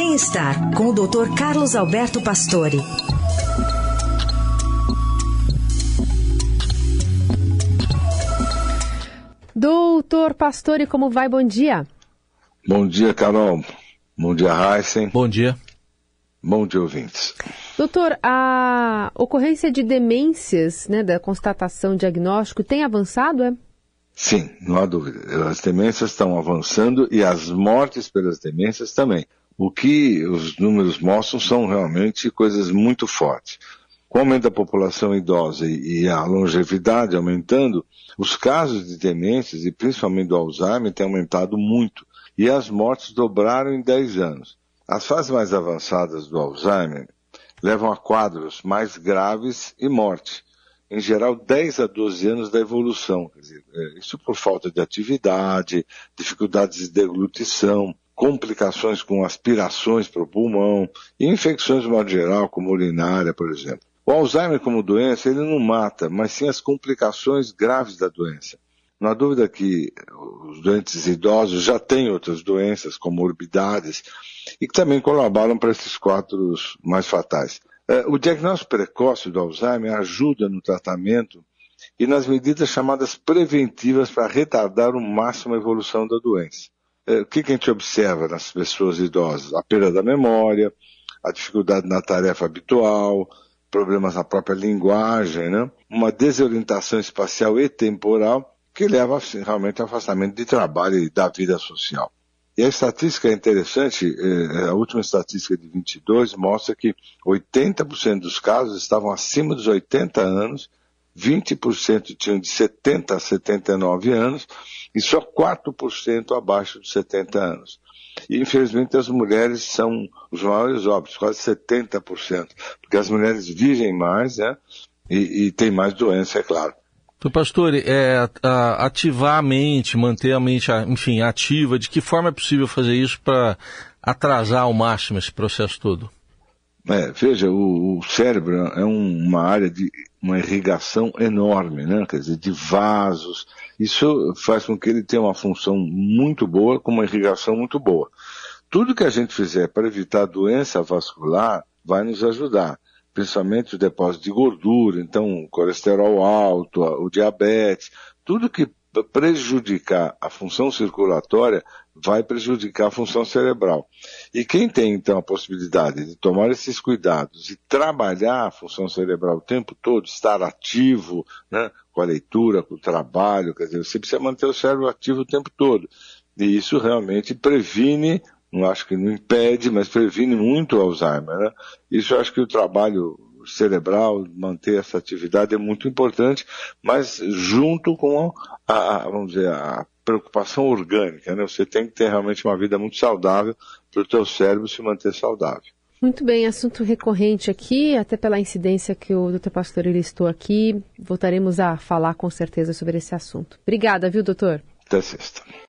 Bem-estar com o Dr. Carlos Alberto Pastore. Doutor Pastore, como vai? Bom dia. Bom dia, Carol. Bom dia, Heisen. Bom dia. Bom dia, ouvintes. Doutor, a ocorrência de demências, né, da constatação diagnóstico, tem avançado, é? Sim, não há dúvida. As demências estão avançando e as mortes pelas demências também. O que os números mostram são realmente coisas muito fortes. Com o aumento da população idosa e a longevidade aumentando, os casos de demências e principalmente do Alzheimer têm aumentado muito e as mortes dobraram em 10 anos. As fases mais avançadas do Alzheimer levam a quadros mais graves e morte. Em geral, 10 a 12 anos da evolução. Dizer, é, isso por falta de atividade, dificuldades de deglutição, complicações com aspirações para o pulmão e infecções de modo geral, como urinária, por exemplo. O Alzheimer como doença, ele não mata, mas sim as complicações graves da doença. Não há dúvida que os doentes idosos já têm outras doenças, comorbidades, e que também colaboram para esses quadros mais fatais. É, o diagnóstico precoce do Alzheimer ajuda no tratamento e nas medidas chamadas preventivas para retardar o máximo a evolução da doença. É, o que, que a gente observa nas pessoas idosas? A perda da memória, a dificuldade na tarefa habitual, problemas na própria linguagem, né? uma desorientação espacial e temporal que leva assim, realmente ao afastamento de trabalho e da vida social. E a estatística é interessante, é, a última estatística de 22 mostra que 80% dos casos estavam acima dos 80 anos, 20% tinham de 70 a 79 anos e só 4% abaixo de 70 anos. E infelizmente as mulheres são os maiores óbitos, quase 70%, porque as mulheres vivem mais né, e, e têm mais doença, é claro. Então, pastor, é, ativar a mente, manter a mente, enfim, ativa, de que forma é possível fazer isso para atrasar ao máximo esse processo todo? É, veja, o, o cérebro é um, uma área de uma irrigação enorme, né? Quer dizer, de vasos. Isso faz com que ele tenha uma função muito boa, com uma irrigação muito boa. Tudo que a gente fizer para evitar doença vascular vai nos ajudar, principalmente o depósito de gordura, então colesterol alto, o diabetes, tudo que prejudicar a função circulatória vai prejudicar a função cerebral. E quem tem então a possibilidade de tomar esses cuidados e trabalhar a função cerebral o tempo todo, estar ativo, né, com a leitura, com o trabalho, quer dizer, você precisa manter o cérebro ativo o tempo todo. E isso realmente previne, não acho que não impede, mas previne muito o Alzheimer. Né? Isso eu acho que o trabalho cerebral, manter essa atividade é muito importante, mas junto com a, a vamos dizer, a preocupação orgânica, né? Você tem que ter realmente uma vida muito saudável para o teu cérebro se manter saudável. Muito bem, assunto recorrente aqui, até pela incidência que o doutor Pastor listou aqui, voltaremos a falar com certeza sobre esse assunto. Obrigada, viu, doutor? Até sexta.